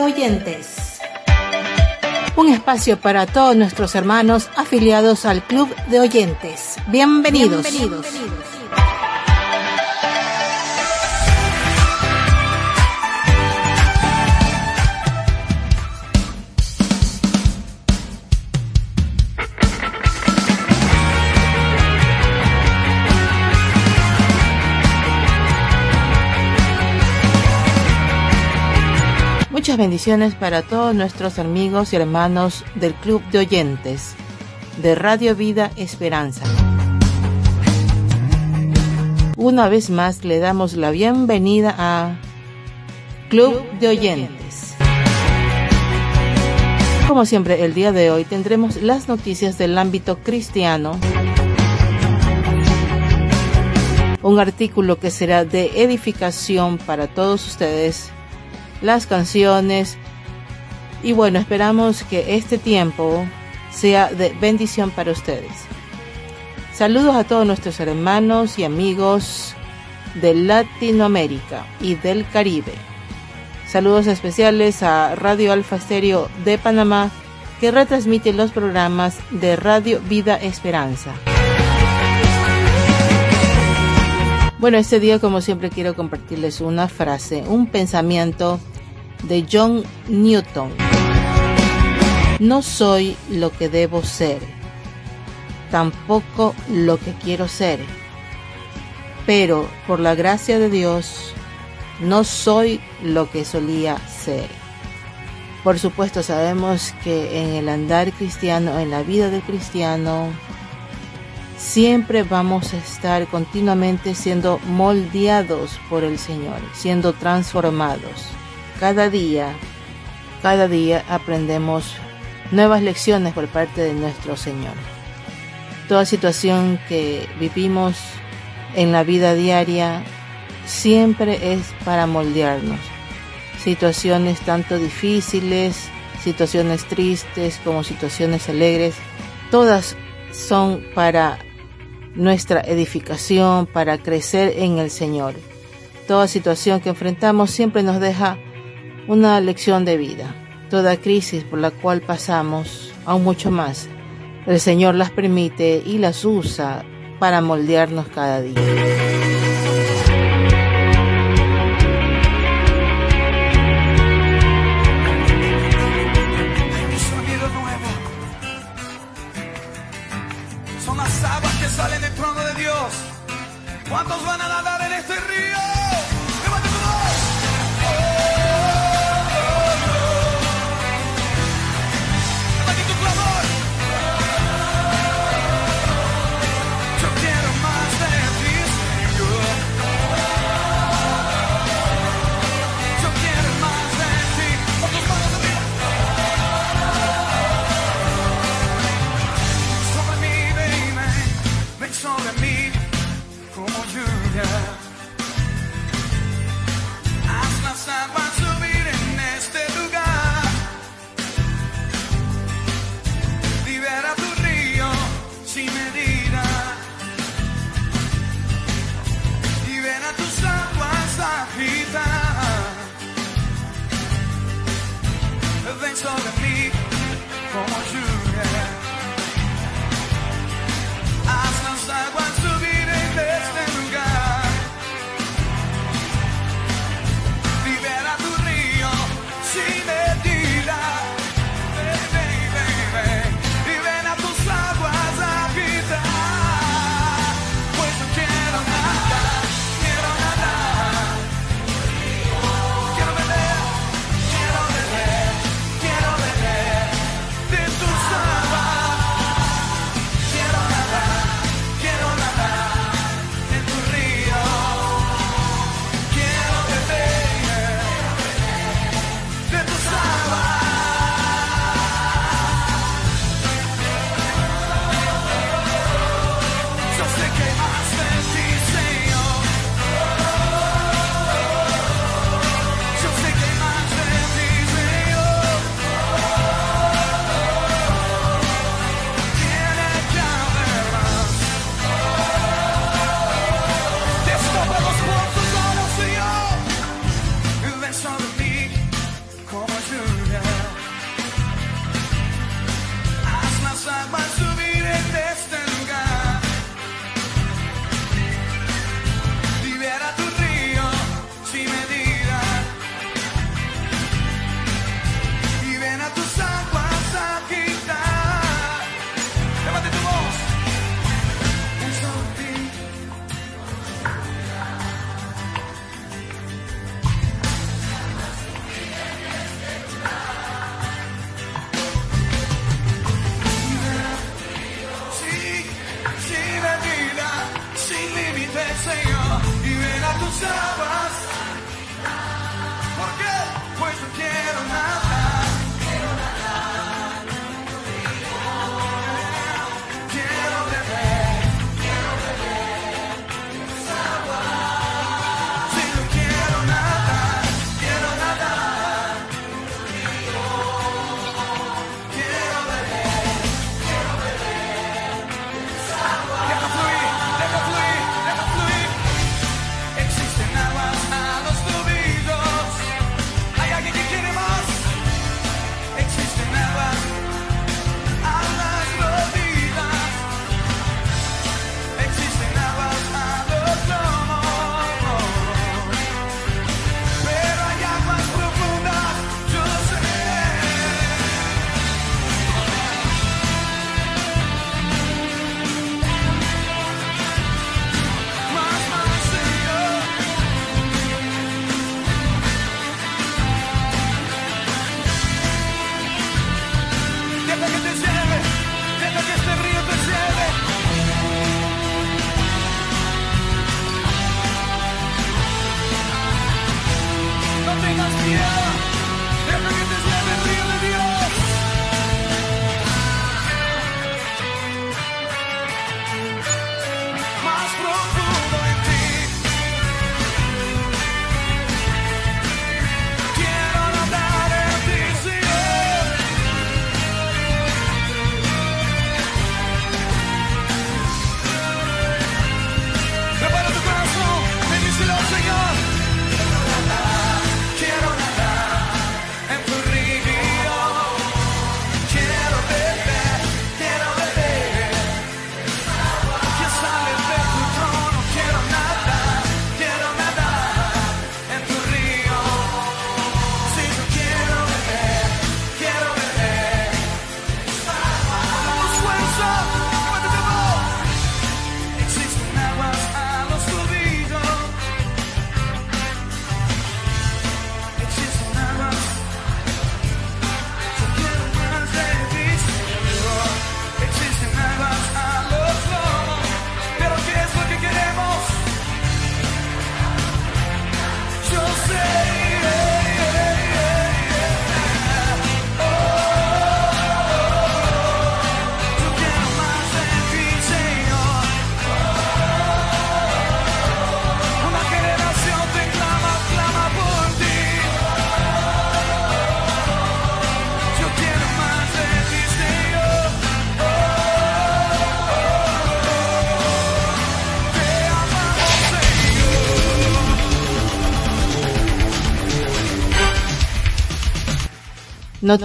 Oyentes. Un espacio para todos nuestros hermanos afiliados al Club de Oyentes. Bienvenidos. Bienvenidos. Muchas bendiciones para todos nuestros amigos y hermanos del Club de Oyentes de Radio Vida Esperanza. Una vez más le damos la bienvenida a Club de Oyentes. Como siempre, el día de hoy tendremos las noticias del ámbito cristiano, un artículo que será de edificación para todos ustedes las canciones. Y bueno, esperamos que este tiempo sea de bendición para ustedes. Saludos a todos nuestros hermanos y amigos de Latinoamérica y del Caribe. Saludos especiales a Radio Alfa Estéreo de Panamá que retransmite los programas de Radio Vida Esperanza. Bueno, este día como siempre quiero compartirles una frase, un pensamiento de John Newton. No soy lo que debo ser, tampoco lo que quiero ser, pero por la gracia de Dios no soy lo que solía ser. Por supuesto sabemos que en el andar cristiano, en la vida del cristiano, siempre vamos a estar continuamente siendo moldeados por el Señor, siendo transformados. Cada día, cada día aprendemos nuevas lecciones por parte de nuestro Señor. Toda situación que vivimos en la vida diaria siempre es para moldearnos. Situaciones tanto difíciles, situaciones tristes como situaciones alegres, todas son para nuestra edificación, para crecer en el Señor. Toda situación que enfrentamos siempre nos deja una lección de vida. Toda crisis por la cual pasamos, aún mucho más, el Señor las permite y las usa para moldearnos cada día.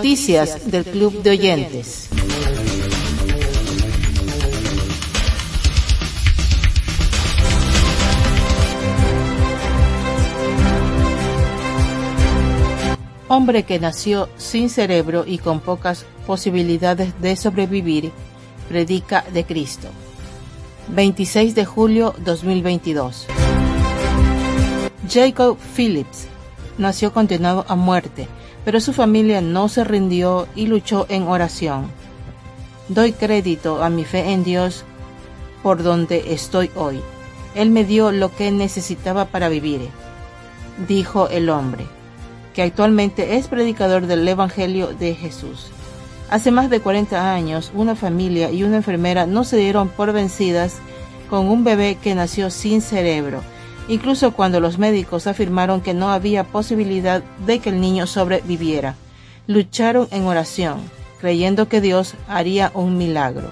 Noticias del Club de Oyentes. Hombre que nació sin cerebro y con pocas posibilidades de sobrevivir, predica de Cristo. 26 de julio 2022. Jacob Phillips nació condenado a muerte, pero su familia no se rindió y luchó en oración. Doy crédito a mi fe en Dios por donde estoy hoy. Él me dio lo que necesitaba para vivir, dijo el hombre, que actualmente es predicador del Evangelio de Jesús. Hace más de 40 años, una familia y una enfermera no se dieron por vencidas con un bebé que nació sin cerebro, incluso cuando los médicos afirmaron que no había posibilidad de que el niño sobreviviera. Lucharon en oración, creyendo que Dios haría un milagro.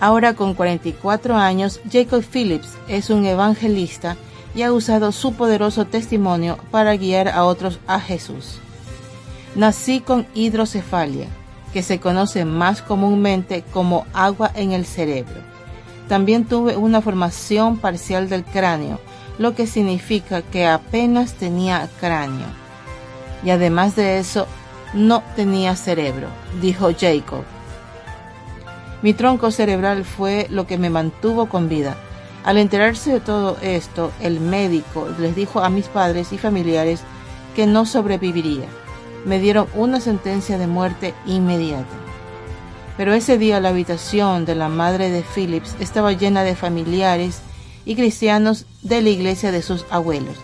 Ahora con 44 años, Jacob Phillips es un evangelista y ha usado su poderoso testimonio para guiar a otros a Jesús. Nací con hidrocefalia, que se conoce más comúnmente como agua en el cerebro. También tuve una formación parcial del cráneo, lo que significa que apenas tenía cráneo. Y además de eso, no tenía cerebro, dijo Jacob. Mi tronco cerebral fue lo que me mantuvo con vida. Al enterarse de todo esto, el médico les dijo a mis padres y familiares que no sobreviviría. Me dieron una sentencia de muerte inmediata. Pero ese día la habitación de la madre de Phillips estaba llena de familiares y cristianos de la iglesia de sus abuelos,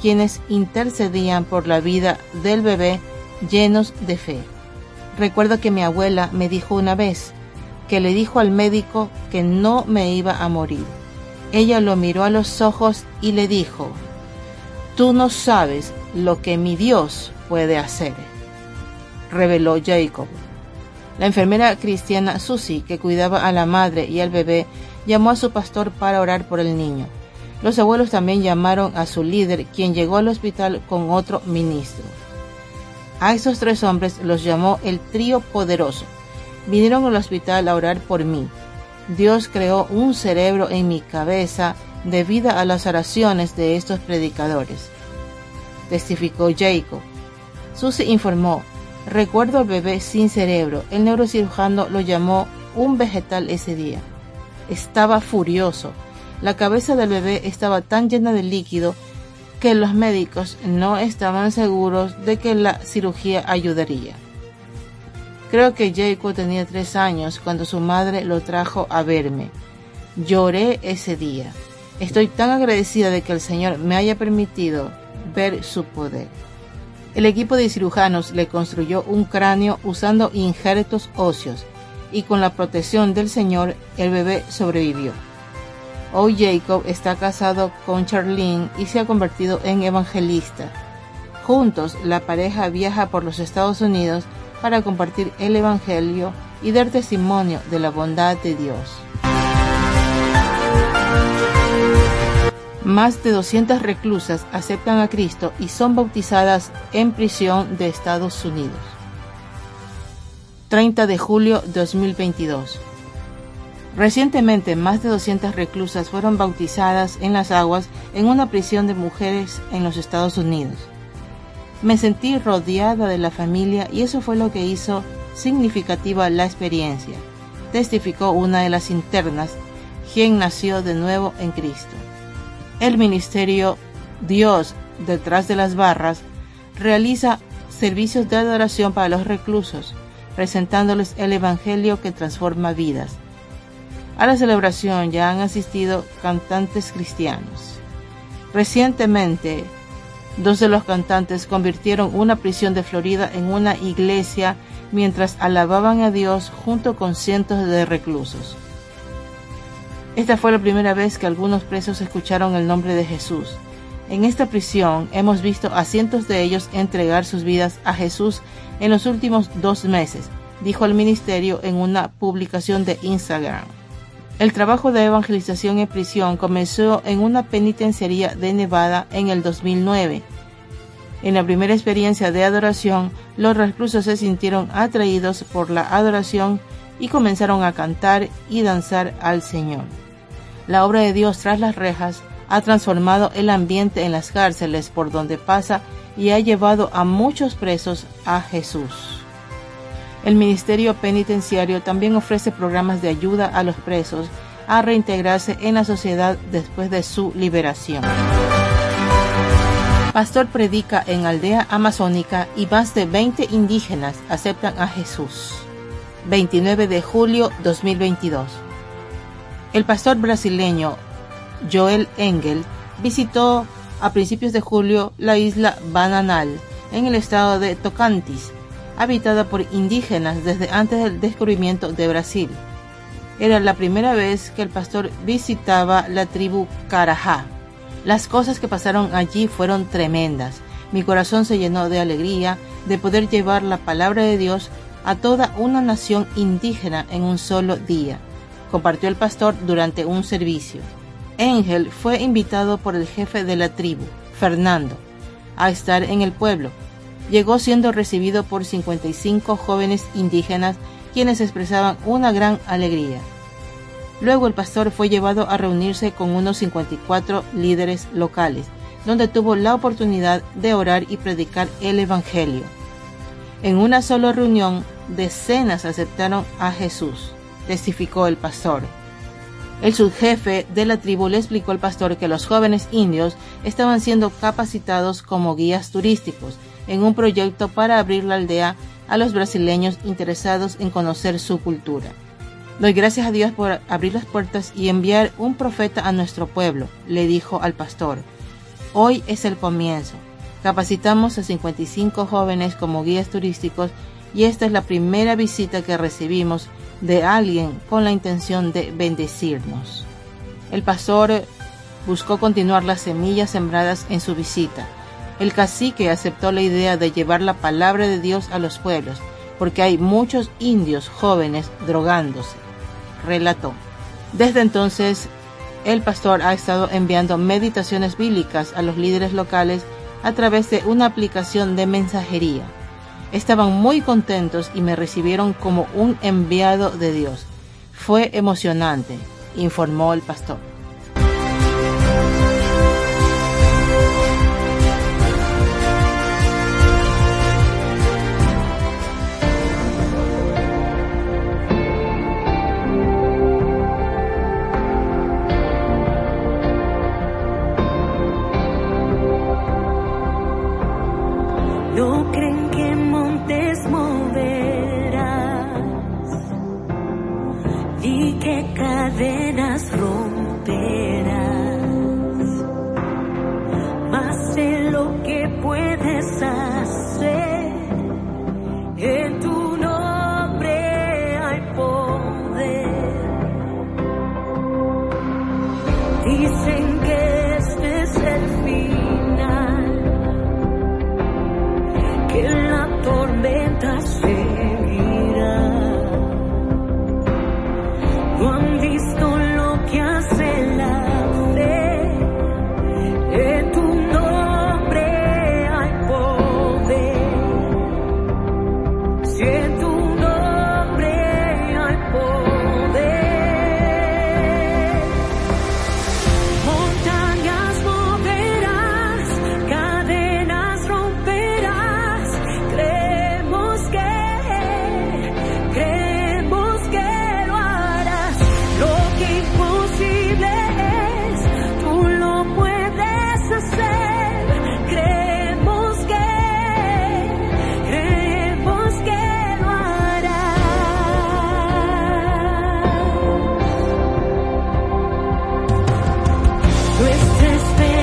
quienes intercedían por la vida del bebé llenos de fe. Recuerdo que mi abuela me dijo una vez que le dijo al médico que no me iba a morir. Ella lo miró a los ojos y le dijo, Tú no sabes lo que mi Dios puede hacer, reveló Jacob. La enfermera cristiana Susie, que cuidaba a la madre y al bebé, llamó a su pastor para orar por el niño. Los abuelos también llamaron a su líder, quien llegó al hospital con otro ministro. A esos tres hombres los llamó el trío poderoso. Vinieron al hospital a orar por mí. Dios creó un cerebro en mi cabeza debido a las oraciones de estos predicadores. Testificó Jacob. Susie informó, recuerdo al bebé sin cerebro. El neurocirujano lo llamó un vegetal ese día. Estaba furioso. La cabeza del bebé estaba tan llena de líquido que los médicos no estaban seguros de que la cirugía ayudaría. Creo que Jacob tenía tres años cuando su madre lo trajo a verme. Lloré ese día. Estoy tan agradecida de que el Señor me haya permitido ver su poder. El equipo de cirujanos le construyó un cráneo usando injertos óseos y con la protección del Señor el bebé sobrevivió. Hoy Jacob está casado con Charlene y se ha convertido en evangelista. Juntos, la pareja viaja por los Estados Unidos para compartir el Evangelio y dar testimonio de la bondad de Dios. Más de 200 reclusas aceptan a Cristo y son bautizadas en prisión de Estados Unidos. 30 de julio 2022 Recientemente, más de 200 reclusas fueron bautizadas en las aguas en una prisión de mujeres en los Estados Unidos. Me sentí rodeada de la familia y eso fue lo que hizo significativa la experiencia, testificó una de las internas, quien nació de nuevo en Cristo. El ministerio Dios detrás de las barras realiza servicios de adoración para los reclusos, presentándoles el Evangelio que transforma vidas. A la celebración ya han asistido cantantes cristianos. Recientemente, dos de los cantantes convirtieron una prisión de Florida en una iglesia mientras alababan a Dios junto con cientos de reclusos. Esta fue la primera vez que algunos presos escucharon el nombre de Jesús. En esta prisión hemos visto a cientos de ellos entregar sus vidas a Jesús en los últimos dos meses, dijo el ministerio en una publicación de Instagram. El trabajo de evangelización en prisión comenzó en una penitenciaría de Nevada en el 2009. En la primera experiencia de adoración, los reclusos se sintieron atraídos por la adoración y comenzaron a cantar y danzar al Señor. La obra de Dios tras las rejas ha transformado el ambiente en las cárceles por donde pasa y ha llevado a muchos presos a Jesús. El Ministerio Penitenciario también ofrece programas de ayuda a los presos a reintegrarse en la sociedad después de su liberación. Pastor predica en aldea amazónica y más de 20 indígenas aceptan a Jesús. 29 de julio 2022. El pastor brasileño Joel Engel visitó a principios de julio la isla Bananal en el estado de Tocantins habitada por indígenas desde antes del descubrimiento de Brasil. Era la primera vez que el pastor visitaba la tribu Carajá. Las cosas que pasaron allí fueron tremendas. Mi corazón se llenó de alegría de poder llevar la palabra de Dios a toda una nación indígena en un solo día, compartió el pastor durante un servicio. Ángel fue invitado por el jefe de la tribu, Fernando, a estar en el pueblo llegó siendo recibido por 55 jóvenes indígenas quienes expresaban una gran alegría. Luego el pastor fue llevado a reunirse con unos 54 líderes locales, donde tuvo la oportunidad de orar y predicar el Evangelio. En una sola reunión, decenas aceptaron a Jesús, testificó el pastor. El subjefe de la tribu le explicó al pastor que los jóvenes indios estaban siendo capacitados como guías turísticos en un proyecto para abrir la aldea a los brasileños interesados en conocer su cultura. Doy gracias a Dios por abrir las puertas y enviar un profeta a nuestro pueblo, le dijo al pastor. Hoy es el comienzo. Capacitamos a 55 jóvenes como guías turísticos y esta es la primera visita que recibimos de alguien con la intención de bendecirnos. El pastor buscó continuar las semillas sembradas en su visita. El cacique aceptó la idea de llevar la palabra de Dios a los pueblos, porque hay muchos indios jóvenes drogándose, relató. Desde entonces, el pastor ha estado enviando meditaciones bíblicas a los líderes locales a través de una aplicación de mensajería. Estaban muy contentos y me recibieron como un enviado de Dios. Fue emocionante, informó el pastor. Nuestra esperanza.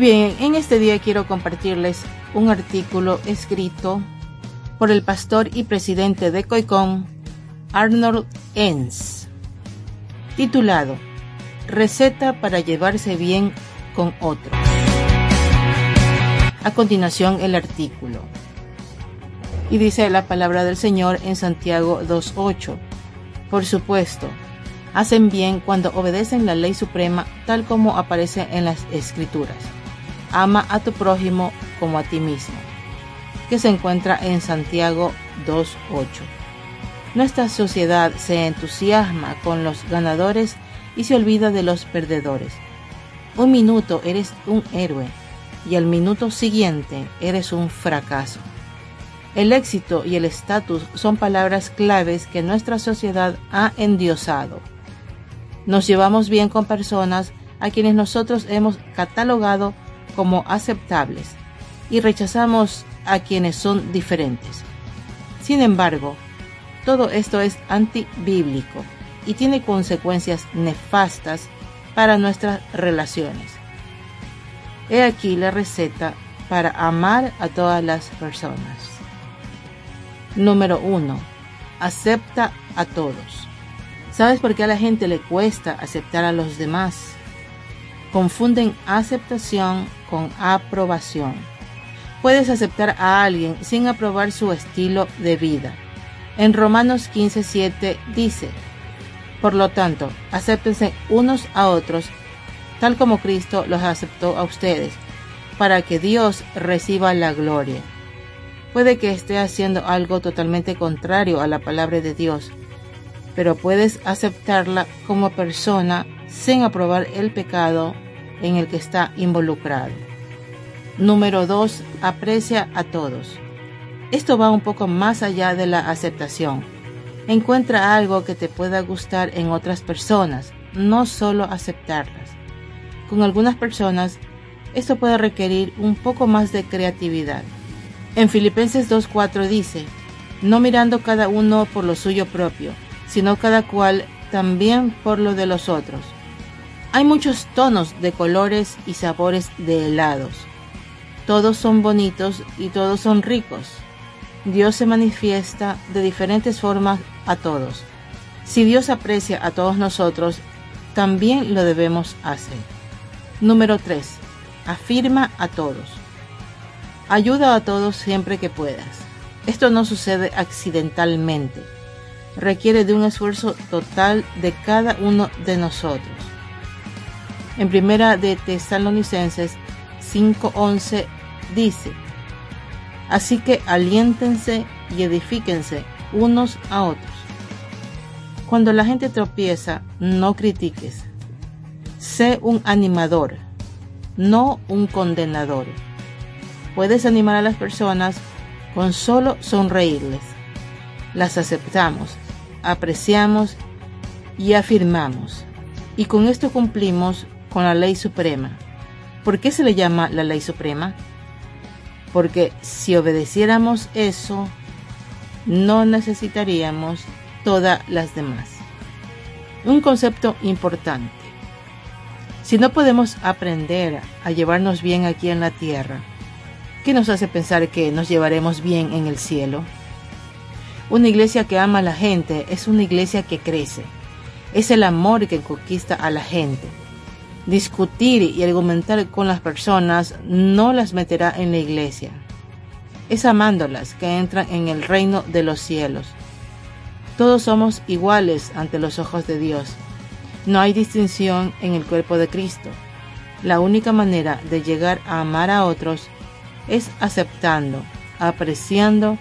Bien, en este día quiero compartirles un artículo escrito por el pastor y presidente de COICON, Arnold Enns, titulado Receta para llevarse bien con otros. A continuación el artículo. Y dice la palabra del Señor en Santiago 2.8. Por supuesto, hacen bien cuando obedecen la ley suprema tal como aparece en las escrituras. Ama a tu prójimo como a ti mismo, que se encuentra en Santiago 2.8. Nuestra sociedad se entusiasma con los ganadores y se olvida de los perdedores. Un minuto eres un héroe y al minuto siguiente eres un fracaso. El éxito y el estatus son palabras claves que nuestra sociedad ha endiosado. Nos llevamos bien con personas a quienes nosotros hemos catalogado como aceptables y rechazamos a quienes son diferentes. Sin embargo, todo esto es antibíblico y tiene consecuencias nefastas para nuestras relaciones. He aquí la receta para amar a todas las personas. Número 1. Acepta a todos. ¿Sabes por qué a la gente le cuesta aceptar a los demás? Confunden aceptación con aprobación. Puedes aceptar a alguien sin aprobar su estilo de vida. En Romanos 15:7 dice, Por lo tanto, acéptense unos a otros, tal como Cristo los aceptó a ustedes, para que Dios reciba la gloria. Puede que esté haciendo algo totalmente contrario a la palabra de Dios, pero puedes aceptarla como persona sin aprobar el pecado en el que está involucrado. Número 2. Aprecia a todos. Esto va un poco más allá de la aceptación. Encuentra algo que te pueda gustar en otras personas, no solo aceptarlas. Con algunas personas, esto puede requerir un poco más de creatividad. En Filipenses 2.4 dice, no mirando cada uno por lo suyo propio, sino cada cual también por lo de los otros. Hay muchos tonos de colores y sabores de helados. Todos son bonitos y todos son ricos. Dios se manifiesta de diferentes formas a todos. Si Dios aprecia a todos nosotros, también lo debemos hacer. Número 3. afirma a todos. Ayuda a todos siempre que puedas. Esto no sucede accidentalmente. Requiere de un esfuerzo total de cada uno de nosotros. En primera de Tesalonicenses 5:11 dice, Así que aliéntense y edifíquense unos a otros. Cuando la gente tropieza, no critiques. Sé un animador, no un condenador. Puedes animar a las personas con solo sonreírles. Las aceptamos, apreciamos y afirmamos. Y con esto cumplimos con la ley suprema. ¿Por qué se le llama la ley suprema? Porque si obedeciéramos eso, no necesitaríamos todas las demás. Un concepto importante. Si no podemos aprender a llevarnos bien aquí en la tierra, ¿qué nos hace pensar que nos llevaremos bien en el cielo? Una iglesia que ama a la gente es una iglesia que crece. Es el amor que conquista a la gente. Discutir y argumentar con las personas no las meterá en la iglesia. Es amándolas que entran en el reino de los cielos. Todos somos iguales ante los ojos de Dios. No hay distinción en el cuerpo de Cristo. La única manera de llegar a amar a otros es aceptando, apreciando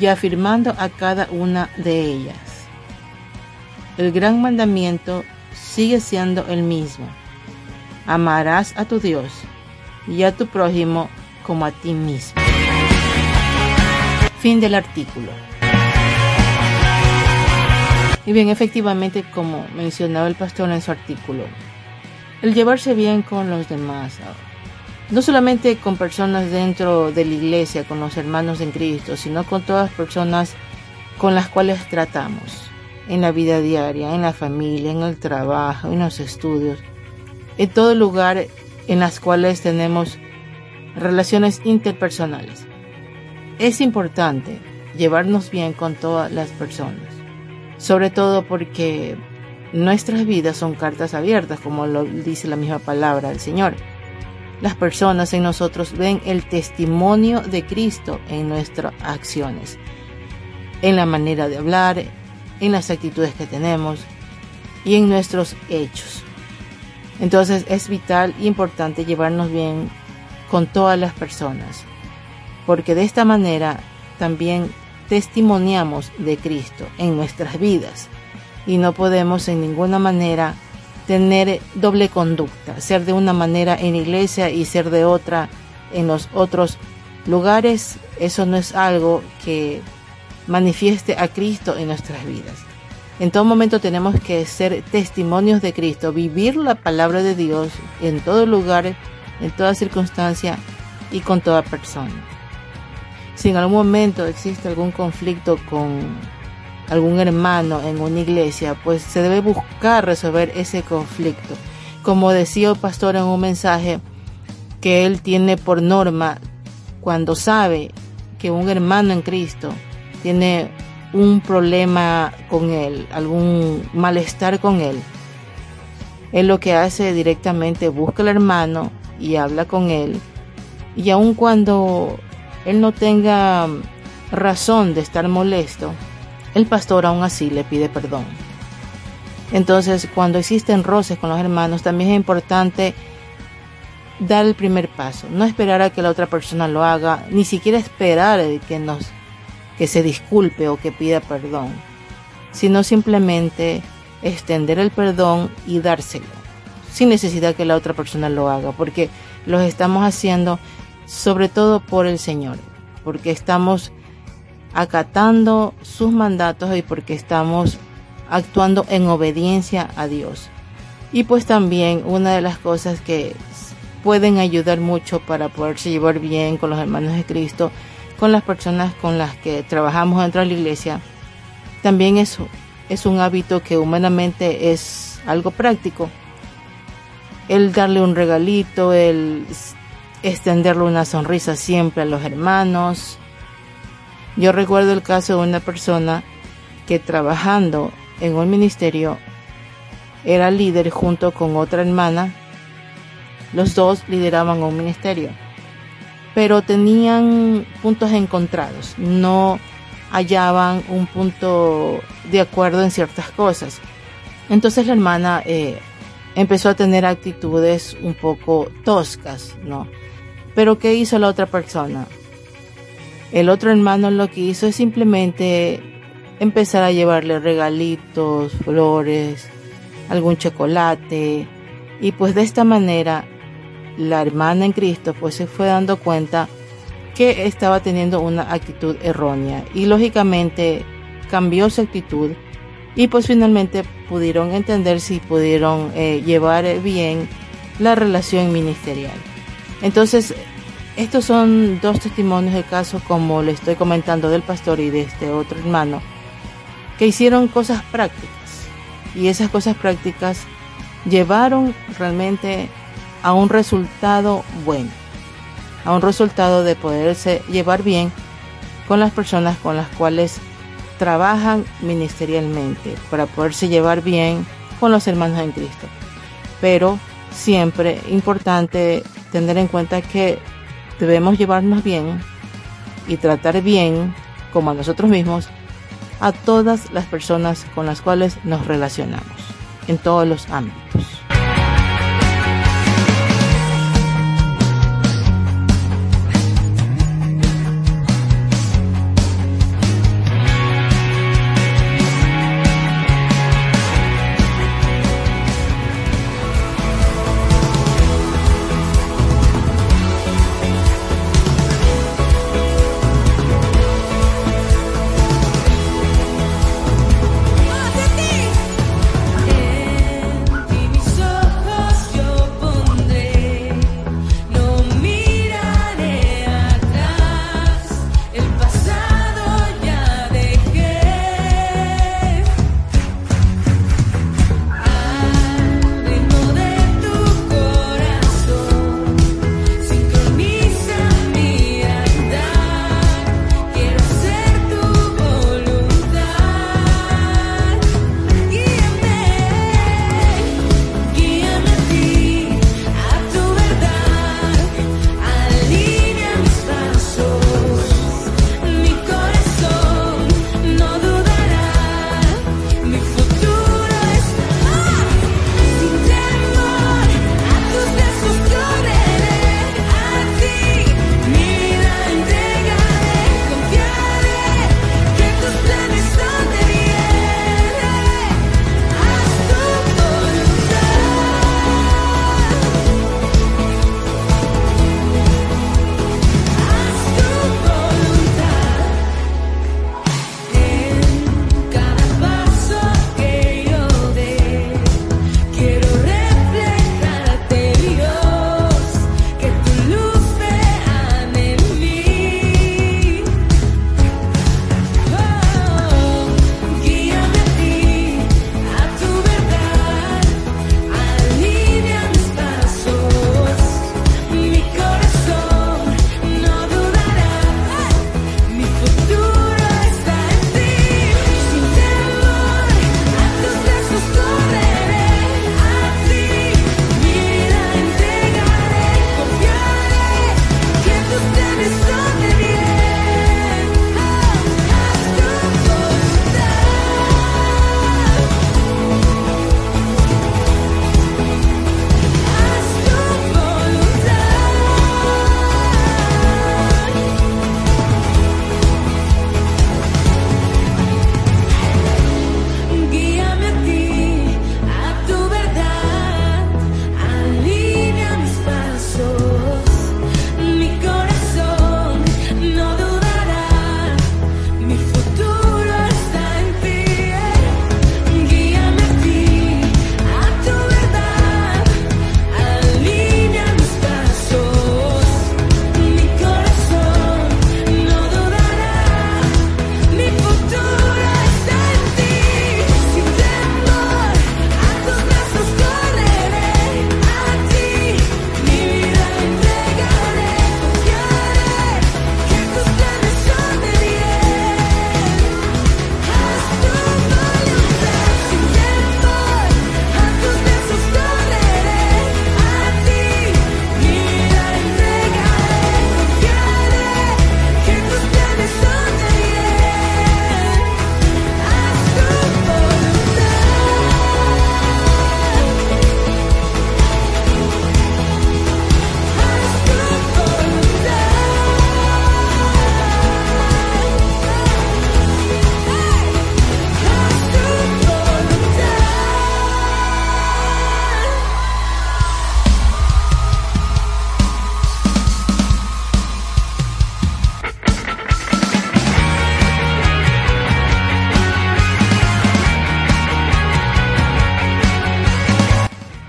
y afirmando a cada una de ellas. El gran mandamiento sigue siendo el mismo amarás a tu Dios y a tu prójimo como a ti mismo. Fin del artículo. Y bien, efectivamente, como mencionaba el pastor en su artículo, el llevarse bien con los demás, no solamente con personas dentro de la iglesia, con los hermanos en Cristo, sino con todas las personas con las cuales tratamos en la vida diaria, en la familia, en el trabajo, en los estudios en todo lugar en las cuales tenemos relaciones interpersonales. Es importante llevarnos bien con todas las personas, sobre todo porque nuestras vidas son cartas abiertas, como lo dice la misma palabra del Señor. Las personas en nosotros ven el testimonio de Cristo en nuestras acciones, en la manera de hablar, en las actitudes que tenemos y en nuestros hechos. Entonces es vital e importante llevarnos bien con todas las personas, porque de esta manera también testimoniamos de Cristo en nuestras vidas y no podemos en ninguna manera tener doble conducta, ser de una manera en iglesia y ser de otra en los otros lugares. Eso no es algo que manifieste a Cristo en nuestras vidas. En todo momento tenemos que ser testimonios de Cristo, vivir la palabra de Dios en todo lugar, en toda circunstancia y con toda persona. Si en algún momento existe algún conflicto con algún hermano en una iglesia, pues se debe buscar resolver ese conflicto. Como decía el pastor en un mensaje, que él tiene por norma cuando sabe que un hermano en Cristo tiene un problema con él, algún malestar con él, él lo que hace directamente busca al hermano y habla con él. Y aun cuando él no tenga razón de estar molesto, el pastor aún así le pide perdón. Entonces, cuando existen roces con los hermanos, también es importante dar el primer paso, no esperar a que la otra persona lo haga, ni siquiera esperar que nos que se disculpe o que pida perdón, sino simplemente extender el perdón y dárselo, sin necesidad que la otra persona lo haga, porque los estamos haciendo sobre todo por el Señor, porque estamos acatando sus mandatos y porque estamos actuando en obediencia a Dios. Y pues también una de las cosas que pueden ayudar mucho para poderse llevar bien con los hermanos de Cristo con las personas con las que trabajamos dentro de la iglesia, también es, es un hábito que humanamente es algo práctico. El darle un regalito, el extenderle una sonrisa siempre a los hermanos. Yo recuerdo el caso de una persona que trabajando en un ministerio era líder junto con otra hermana Los dos lideraban un ministerio, pero tenían puntos encontrados, no hallaban un punto de acuerdo en ciertas cosas. Entonces la hermana eh, empezó a tener actitudes un poco toscas, ¿no? Pero ¿qué hizo la otra persona? El otro hermano lo que hizo es simplemente empezar a llevarle regalitos, flores, algún chocolate. Y pues de esta manera la hermana en Cristo pues se fue dando cuenta que estaba teniendo una actitud errónea y lógicamente cambió su actitud y pues finalmente pudieron entender si pudieron eh, llevar bien la relación ministerial. Entonces, estos son dos testimonios de caso como le estoy comentando del pastor y de este otro hermano que hicieron cosas prácticas y esas cosas prácticas llevaron realmente a un resultado bueno, a un resultado de poderse llevar bien con las personas con las cuales trabajan ministerialmente, para poderse llevar bien con los hermanos en Cristo. Pero siempre importante tener en cuenta que debemos llevarnos bien y tratar bien, como a nosotros mismos, a todas las personas con las cuales nos relacionamos, en todos los ámbitos.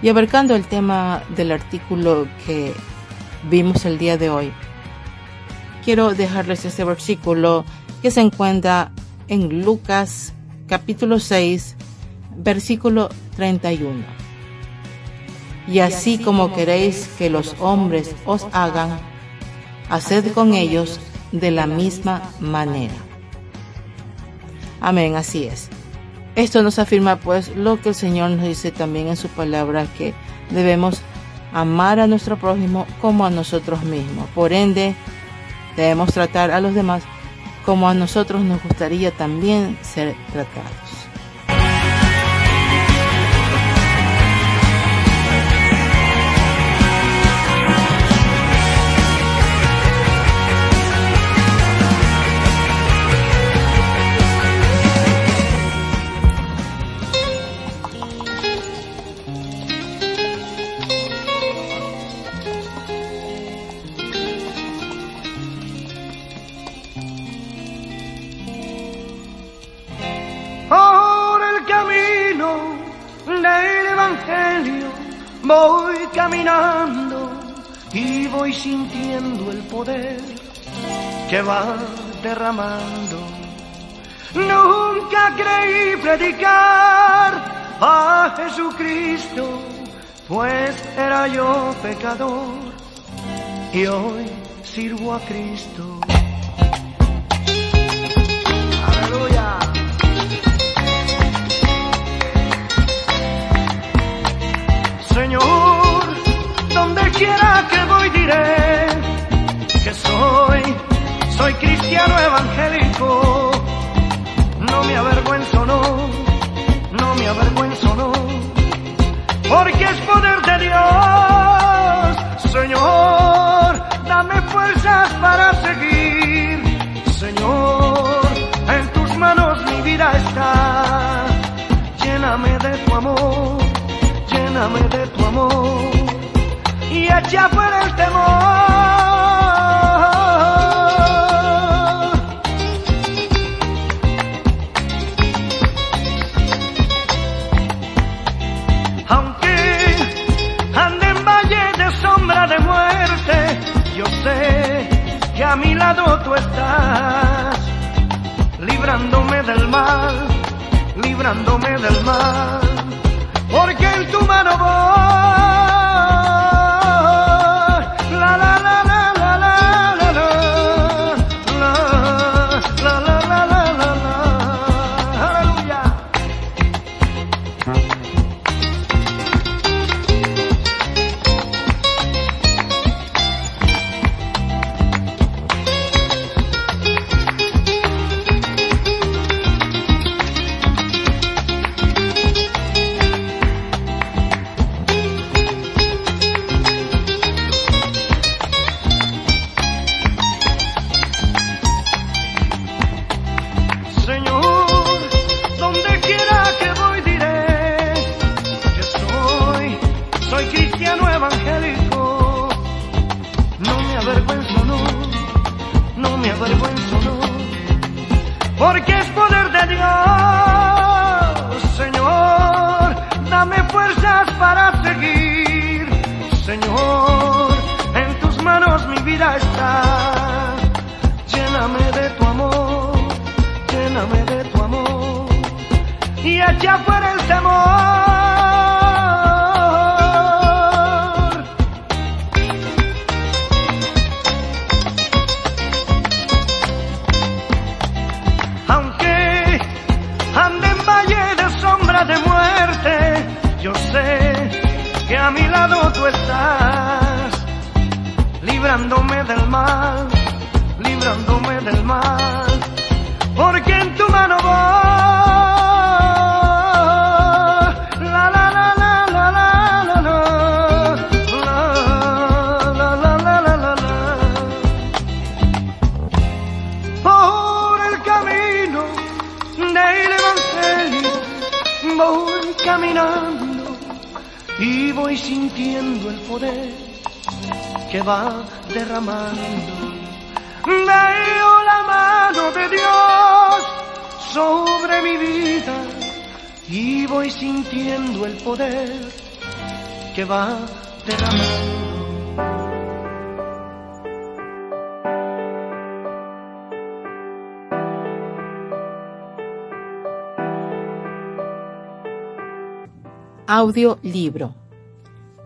Y abarcando el tema del artículo que vimos el día de hoy, quiero dejarles este versículo que se encuentra en Lucas capítulo 6, versículo 31. Y así como queréis que los hombres os hagan, haced con ellos de la misma manera. Amén, así es. Esto nos afirma pues lo que el Señor nos dice también en su palabra, que debemos amar a nuestro prójimo como a nosotros mismos. Por ende, debemos tratar a los demás como a nosotros nos gustaría también ser tratados. Y voy sintiendo el poder que va derramando. Nunca creí predicar a Jesucristo, pues era yo pecador y hoy sirvo a Cristo. Quiera que voy diré que soy, soy cristiano evangélico. No me avergüenzo, no, no me avergüenzo, no, porque es poder de Dios. Señor, dame fuerzas para seguir. Señor, en tus manos mi vida está. Lléname de tu amor lléname de tu amor y echa fuera el temor. Aunque ande en valle de sombra de muerte, yo sé que a mi lado tú estás, librándome del mal, librándome del mal porque en tu mano voy. Que va derramando. Veo la mano de Dios sobre mi vida y voy sintiendo el poder que va derramando. Audio libro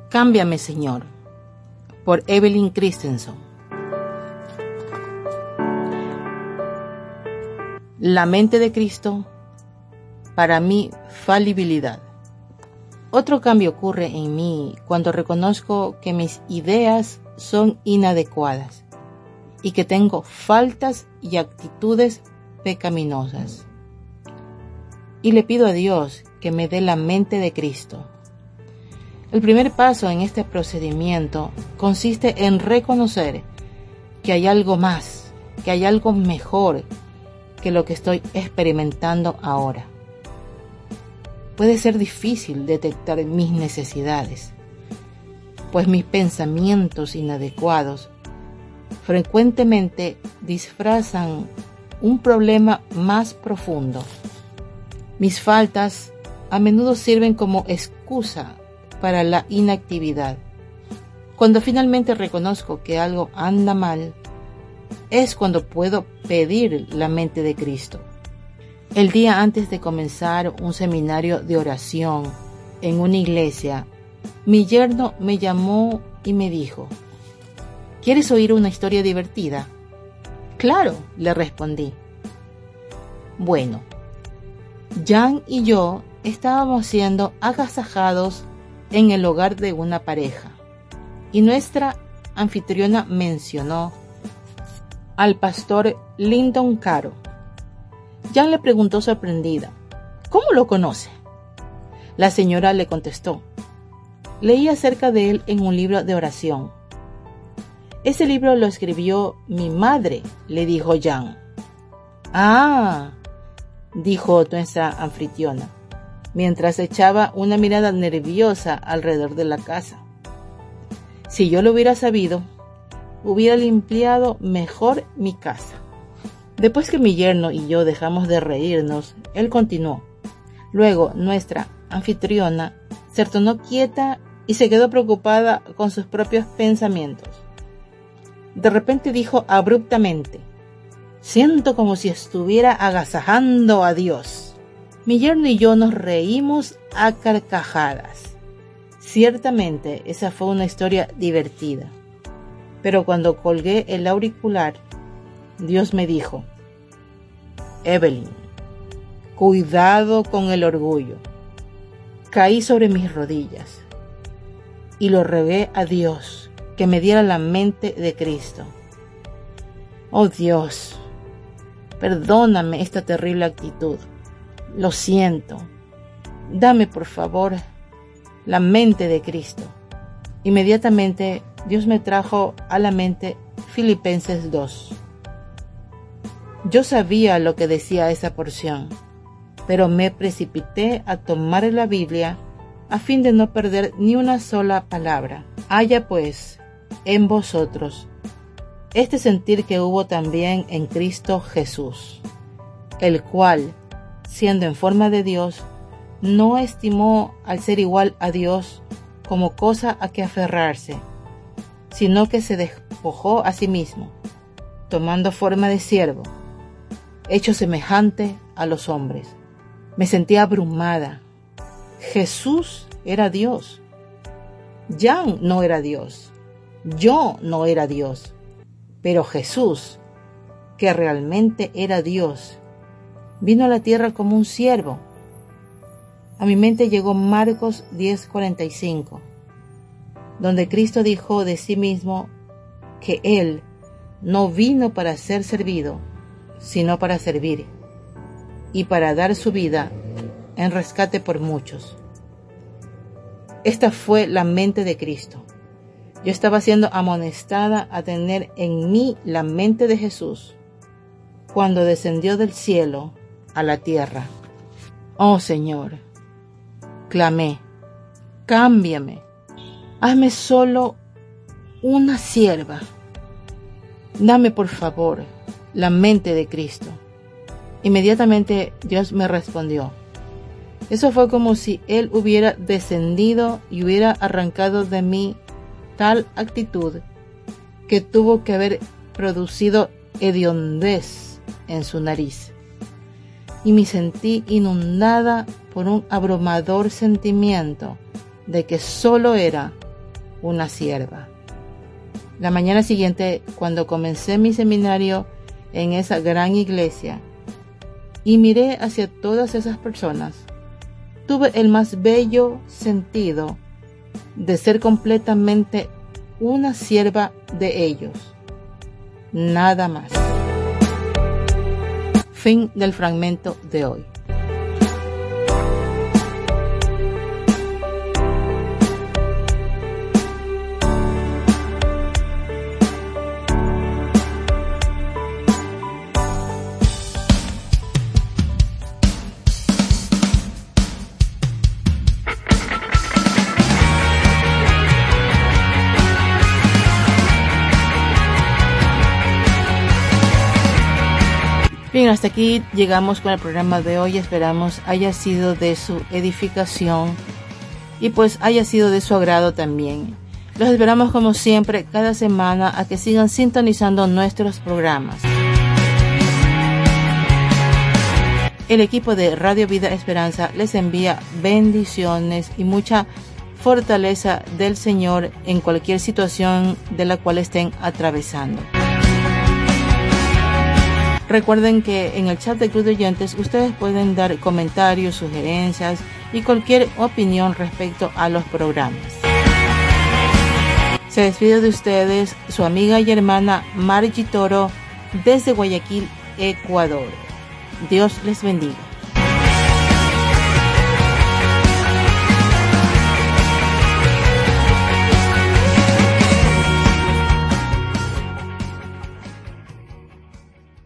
Cámbiame Señor por Evelyn Christensen. La mente de Cristo para mi falibilidad. Otro cambio ocurre en mí cuando reconozco que mis ideas son inadecuadas y que tengo faltas y actitudes pecaminosas. Y le pido a Dios que me dé la mente de Cristo. El primer paso en este procedimiento consiste en reconocer que hay algo más, que hay algo mejor que lo que estoy experimentando ahora. Puede ser difícil detectar mis necesidades, pues mis pensamientos inadecuados frecuentemente disfrazan un problema más profundo. Mis faltas a menudo sirven como excusa para la inactividad. Cuando finalmente reconozco que algo anda mal, es cuando puedo pedir la mente de Cristo. El día antes de comenzar un seminario de oración en una iglesia, mi yerno me llamó y me dijo, ¿Quieres oír una historia divertida? Claro, le respondí. Bueno, Jan y yo estábamos siendo agasajados en el hogar de una pareja y nuestra anfitriona mencionó al pastor Lyndon Caro. Jan le preguntó sorprendida, ¿cómo lo conoce? La señora le contestó, leí acerca de él en un libro de oración. Ese libro lo escribió mi madre, le dijo Jan. Ah, dijo nuestra anfitriona mientras echaba una mirada nerviosa alrededor de la casa. Si yo lo hubiera sabido, hubiera limpiado mejor mi casa. Después que mi yerno y yo dejamos de reírnos, él continuó. Luego nuestra anfitriona se tornó quieta y se quedó preocupada con sus propios pensamientos. De repente dijo abruptamente, siento como si estuviera agasajando a Dios. Mi yerno y yo nos reímos a carcajadas. Ciertamente esa fue una historia divertida. Pero cuando colgué el auricular, Dios me dijo, Evelyn, cuidado con el orgullo. Caí sobre mis rodillas y lo regué a Dios que me diera la mente de Cristo. Oh Dios, perdóname esta terrible actitud. Lo siento. Dame por favor la mente de Cristo. Inmediatamente Dios me trajo a la mente Filipenses 2. Yo sabía lo que decía esa porción, pero me precipité a tomar la Biblia a fin de no perder ni una sola palabra. Haya pues en vosotros este sentir que hubo también en Cristo Jesús, el cual, siendo en forma de Dios, no estimó al ser igual a Dios como cosa a que aferrarse, sino que se despojó a sí mismo, tomando forma de siervo, hecho semejante a los hombres. Me sentía abrumada. Jesús era Dios. Jan no era Dios. Yo no era Dios. Pero Jesús, que realmente era Dios, vino a la tierra como un siervo. A mi mente llegó Marcos 10:45, donde Cristo dijo de sí mismo que Él no vino para ser servido, sino para servir y para dar su vida en rescate por muchos. Esta fue la mente de Cristo. Yo estaba siendo amonestada a tener en mí la mente de Jesús cuando descendió del cielo a la tierra. Oh Señor, clamé, cámbiame, hazme solo una sierva. Dame por favor la mente de Cristo. Inmediatamente Dios me respondió, Eso fue como si Él hubiera descendido y hubiera arrancado de mí tal actitud que tuvo que haber producido hediondez en su nariz. Y me sentí inundada por un abrumador sentimiento de que solo era una sierva. La mañana siguiente, cuando comencé mi seminario en esa gran iglesia y miré hacia todas esas personas, tuve el más bello sentido de ser completamente una sierva de ellos. Nada más. Fin del fragmento de hoy. Bien, hasta aquí llegamos con el programa de hoy. Esperamos haya sido de su edificación y pues haya sido de su agrado también. Los esperamos como siempre cada semana a que sigan sintonizando nuestros programas. El equipo de Radio Vida Esperanza les envía bendiciones y mucha fortaleza del Señor en cualquier situación de la cual estén atravesando. Recuerden que en el chat de Club de Oyentes ustedes pueden dar comentarios, sugerencias y cualquier opinión respecto a los programas. Se despide de ustedes su amiga y hermana Margie Toro desde Guayaquil, Ecuador. Dios les bendiga.